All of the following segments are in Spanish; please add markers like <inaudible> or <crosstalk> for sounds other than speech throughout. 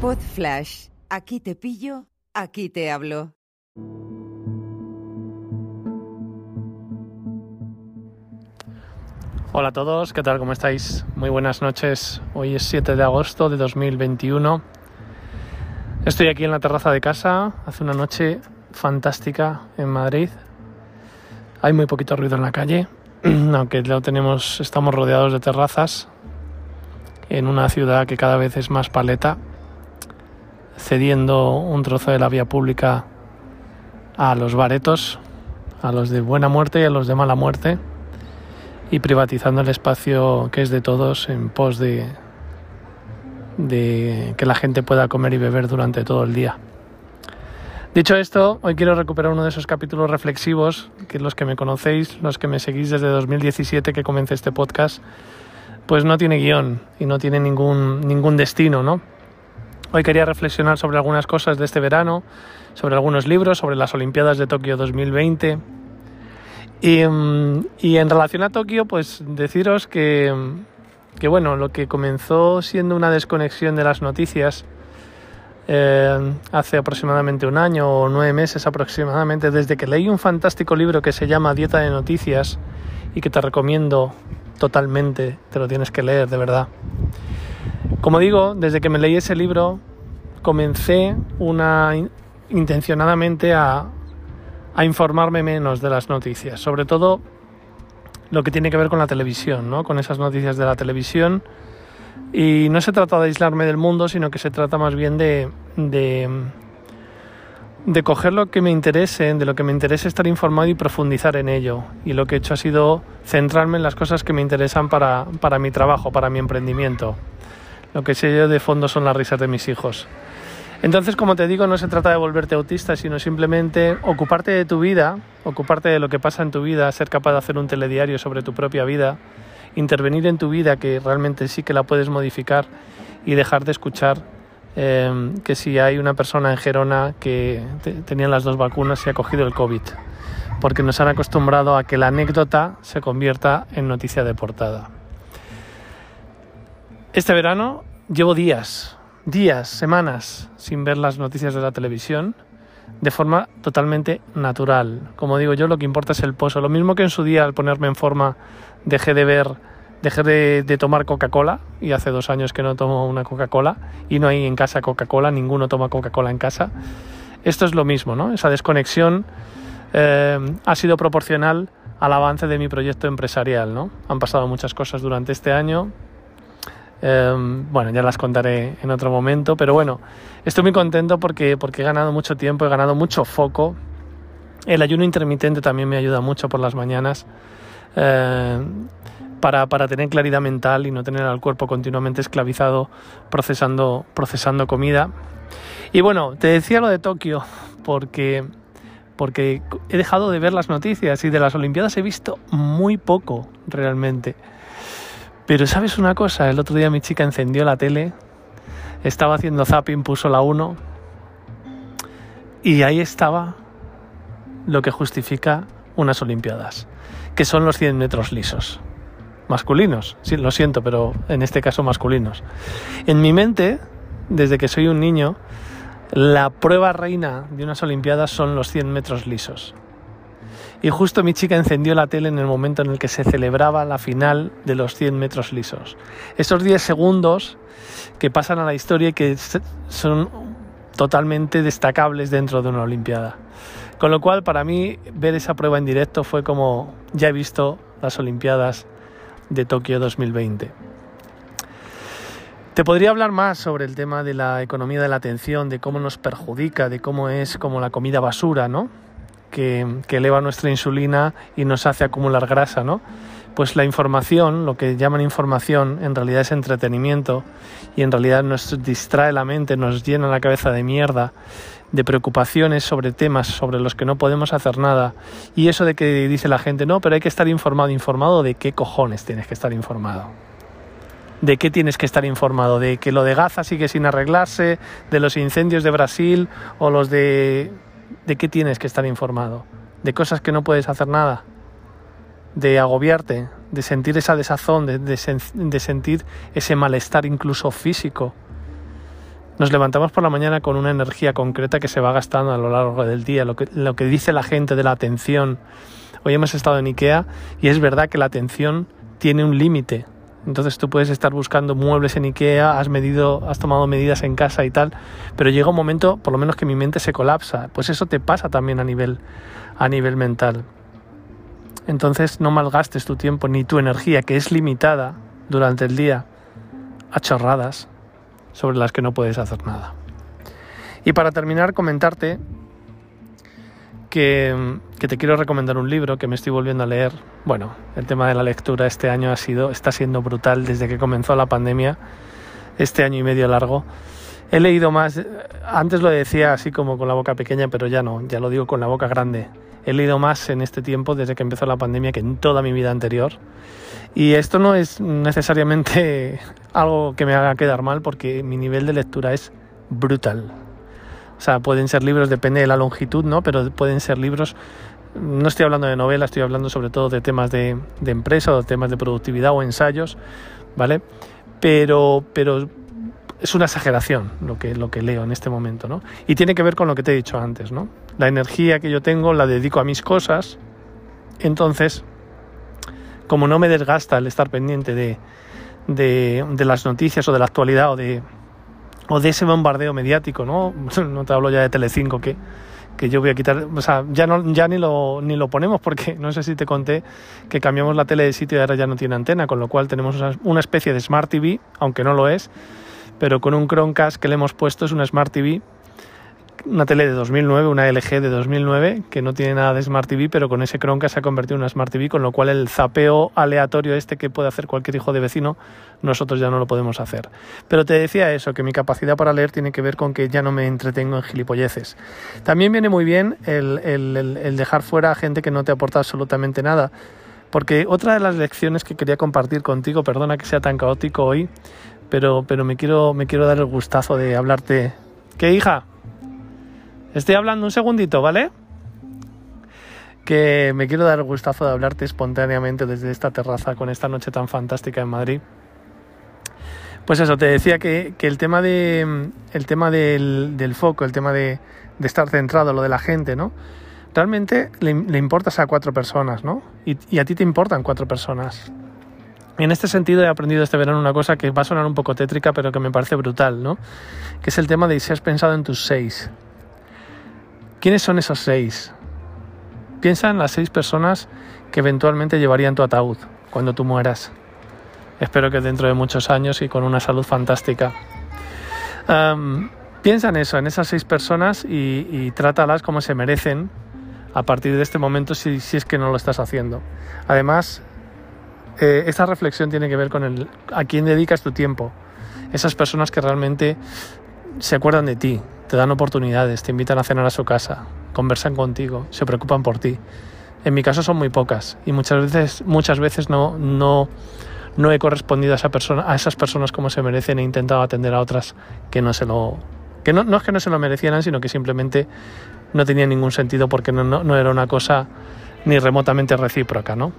Pod Flash. Aquí te pillo, aquí te hablo. Hola a todos, ¿qué tal? ¿Cómo estáis? Muy buenas noches. Hoy es 7 de agosto de 2021. Estoy aquí en la terraza de casa. Hace una noche fantástica en Madrid. Hay muy poquito ruido en la calle, <clears throat> aunque lo tenemos, estamos rodeados de terrazas en una ciudad que cada vez es más paleta, cediendo un trozo de la vía pública a los baretos, a los de buena muerte y a los de mala muerte, y privatizando el espacio que es de todos en pos de, que la gente pueda comer y beber durante todo el día. Dicho esto, hoy quiero recuperar uno de esos capítulos reflexivos que los que me conocéis, los que me seguís desde 2017 que comencé este podcast, pues no tiene guion y no tiene ningún, ningún destino, ¿no? Hoy quería reflexionar sobre algunas cosas de este verano, sobre algunos libros, sobre las Olimpiadas de Tokio 2020. Y, mm, y en relación a Tokio, pues deciros que, que, bueno, lo que comenzó siendo una desconexión de las noticias eh, hace aproximadamente un año o nueve meses aproximadamente, desde que leí un fantástico libro que se llama Dieta de Noticias y que te recomiendo totalmente, te lo tienes que leer, de verdad. Como digo, desde que me leí ese libro, comencé una intencionadamente a, a informarme menos de las noticias, sobre todo lo que tiene que ver con la televisión, ¿no? con esas noticias de la televisión. Y no se trata de aislarme del mundo, sino que se trata más bien de, de, de coger lo que me interese, de lo que me interese estar informado y profundizar en ello. Y lo que he hecho ha sido centrarme en las cosas que me interesan para, para mi trabajo, para mi emprendimiento. Lo que sé yo de fondo son las risas de mis hijos. Entonces, como te digo, no se trata de volverte autista, sino simplemente ocuparte de tu vida, ocuparte de lo que pasa en tu vida, ser capaz de hacer un telediario sobre tu propia vida, intervenir en tu vida, que realmente sí que la puedes modificar, y dejar de escuchar eh, que si hay una persona en Gerona que te, tenía las dos vacunas y ha cogido el COVID, porque nos han acostumbrado a que la anécdota se convierta en noticia de portada. Este verano llevo días, días, semanas sin ver las noticias de la televisión de forma totalmente natural. Como digo yo, lo que importa es el pozo. Lo mismo que en su día al ponerme en forma dejé de ver, dejé de, tomar Coca-Cola y hace dos años que no tomo una Coca-Cola y no hay en casa Coca-Cola, ninguno toma Coca-Cola en casa. Esto es lo mismo, ¿no? Esa desconexión eh, ha sido proporcional al avance de mi proyecto empresarial, ¿no? Han pasado muchas cosas durante este año, eh, bueno, ya las contaré en otro momento, pero bueno, estoy muy contento porque, porque he ganado mucho tiempo, he ganado mucho foco. El ayuno intermitente también me ayuda mucho por las mañanas eh, para, para, tener claridad mental y no tener al cuerpo continuamente esclavizado procesando, procesando comida. Y bueno, te decía lo de Tokio porque, porque he dejado de ver las noticias y de las Olimpiadas he visto muy poco realmente. Pero sabes una cosa, el otro día mi chica encendió la tele, estaba haciendo zapping, puso la 1 y ahí estaba lo que justifica unas Olimpiadas, que son los 100 metros lisos. Masculinos, lo siento, pero en este caso masculinos. En mi mente, desde que soy un niño, la prueba reina de unas Olimpiadas son los 100 metros lisos. Y justo mi chica encendió la tele en el momento en el que se celebraba la final de los 100 metros lisos. Esos 10 segundos que pasan a la historia y que son totalmente destacables dentro de una Olimpiada. Con lo cual, para mí, ver esa prueba en directo fue como ya he visto las Olimpiadas de Tokio 2020. Te podría hablar más sobre el tema de la economía de la atención, de cómo nos perjudica, de cómo es como la comida basura, ¿no? Que, eleva nuestra insulina y nos hace acumular grasa, ¿no? Pues la información, lo que llaman información, en realidad es entretenimiento y en realidad nos distrae la mente, nos llena la cabeza de mierda, de preocupaciones sobre temas sobre los que no podemos hacer nada. Y eso de que dice la gente, no, pero hay que estar informado, informado de qué cojones tienes que estar informado. ¿De qué tienes que estar informado? ¿De que lo de Gaza sigue sin arreglarse? ¿De los incendios de Brasil? ¿O los de ¿De qué tienes que estar informado? ¿De cosas que no puedes hacer nada? ¿De agobiarte? ¿De sentir esa desazón? ¿De, sentir ese malestar incluso físico? nos levantamos por la mañana con una energía concreta que se va gastando a lo largo del día, lo que, lo que dice la gente de la atención. Hoy hemos estado en Ikea y es verdad que la atención tiene un límite. Entonces tú puedes estar buscando muebles en Ikea, has medido, has tomado medidas en casa y tal, pero llega un momento, por lo menos que mi mente se colapsa. Pues eso te pasa también a nivel, a nivel mental. Entonces no malgastes tu tiempo ni tu energía, que es limitada durante el día, a chorradas sobre las que no puedes hacer nada. Y para terminar, comentarte que, te quiero recomendar un libro que me estoy volviendo a leer. Bueno, el tema de la lectura este año ha sido, está siendo brutal desde que comenzó la pandemia, este año y medio largo. He leído más, antes lo decía así como con la boca pequeña, pero ya no, ya lo digo con la boca grande. He leído más en este tiempo desde que empezó la pandemia que en toda mi vida anterior. Y esto no es necesariamente <laughs> algo que me haga quedar mal porque mi nivel de lectura es brutal. O sea, pueden ser libros, depende de la longitud, ¿no? Pero pueden ser libros, no estoy hablando de novela, estoy hablando sobre todo de temas de, de empresa o temas de productividad o ensayos, ¿vale? Pero, pero es una exageración lo que, lo que leo en este momento, ¿no? Y tiene que ver con lo que te he dicho antes, ¿no? La energía que yo tengo la dedico a mis cosas, entonces, como no me desgasta el estar pendiente de, de, de las noticias o de la actualidad o de, o de ese bombardeo mediático, ¿no? <laughs> No te hablo ya de Telecinco que, que yo voy a quitar, o sea, ya, no, ya ni, lo, ni lo ponemos porque <laughs> no sé si te conté que cambiamos la tele de sitio y ahora ya no tiene antena, con lo cual tenemos una especie de Smart TV, aunque no lo es, pero con un Chromecast que le hemos puesto es una Smart TV una tele de 2009, una LG de 2009, que no tiene nada de Smart TV, pero con ese Chromecast se ha convertido en una Smart TV, con lo cual el zapeo aleatorio este que puede hacer cualquier hijo de vecino, nosotros ya no lo podemos hacer. Pero te decía eso, que mi capacidad para leer tiene que ver con que ya no me entretengo en gilipolleces. También viene muy bien el, el dejar fuera a gente que no te aporta absolutamente nada. Porque otra de las lecciones que quería compartir contigo, perdona que sea tan caótico hoy, pero, pero me, quiero, me quiero dar el gustazo de hablarte. ¿Qué hija? Estoy hablando un segundito, ¿vale? Que me quiero dar el gustazo de hablarte espontáneamente desde esta terraza con esta noche tan fantástica en Madrid. Pues eso, te decía que, el tema, de, el tema del, foco, el tema de, estar centrado, lo de la gente, ¿no? Realmente le, importas a cuatro personas, ¿no? Y, y, a ti te importan cuatro personas. Y en este sentido he aprendido este verano una cosa que va a sonar un poco tétrica, pero que me parece brutal, ¿no? Que es el tema de si has pensado en tus seis. ¿Quiénes son esos seis? Piensa en las seis personas que eventualmente llevarían tu ataúd cuando tú mueras. Espero que dentro de muchos años y con una salud fantástica. piensa en eso, en esas seis personas y, trátalas como se merecen a partir de este momento si, es que no lo estás haciendo. Además, eh, esta reflexión tiene que ver con el, a quién dedicas tu tiempo. Esas personas que realmente se acuerdan de ti, te dan oportunidades, te invitan a cenar a su casa, conversan contigo, se preocupan por ti. En mi caso son muy pocas y muchas veces, muchas veces no, no, no he correspondido a, esa persona, a esas personas como se merecen e he intentado atender a otras que no se lo... que no, no es que no se lo merecieran, sino que simplemente no tenía ningún sentido porque no, no, no era una cosa ni remotamente recíproca, ¿no?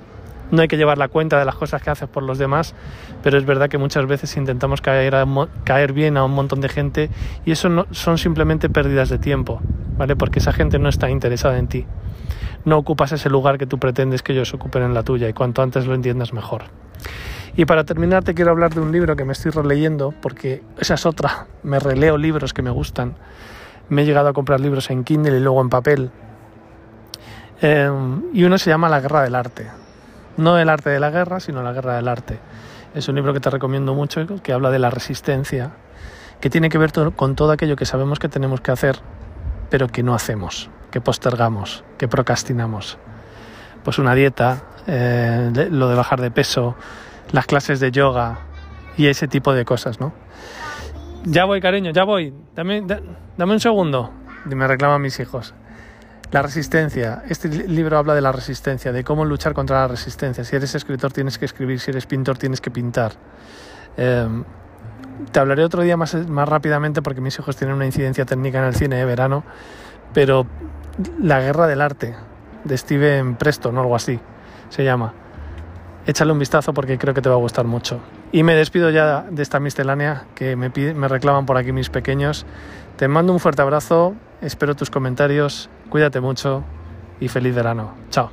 No hay que llevar la cuenta de las cosas que haces por los demás, pero es verdad que muchas veces intentamos caer, caer bien a un montón de gente y eso no, son simplemente pérdidas de tiempo, ¿vale? Porque esa gente no está interesada en ti. No ocupas ese lugar que tú pretendes que ellos ocupen en la tuya y cuanto antes lo entiendas mejor. Y para terminar te quiero hablar de un libro que me estoy releyendo porque esa es otra, me releo libros que me gustan. Me he llegado a comprar libros en Kindle y luego en papel. Eh, y uno se llama La Guerra del Arte, no el arte de la guerra, sino la guerra del arte. Es un libro que te recomiendo mucho, que habla de la resistencia, que tiene que ver con todo aquello que sabemos que tenemos que hacer, pero que no hacemos, que postergamos, que procrastinamos. Pues una dieta, eh, lo de bajar de peso, las clases de yoga y ese tipo de cosas, ¿no? Ya voy, cariño, ya voy. Dame, dame un segundo. Me reclaman mis hijos. La resistencia. Este libro habla de la resistencia, de cómo luchar contra la resistencia. Si eres escritor tienes que escribir, si eres pintor tienes que pintar. Em, te hablaré otro día más, más rápidamente porque mis hijos tienen una incidencia técnica en el cine de verano, pero La guerra del arte, de Steven Preston o algo así, se llama. Échale un vistazo porque creo que te va a gustar mucho. Y me despido ya de esta miscelánea que me, reclaman por aquí mis pequeños. Te mando un fuerte abrazo, espero tus comentarios, cuídate mucho y feliz verano. Chao.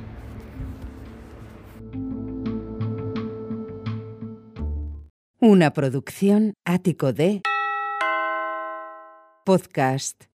Una producción ático de podcast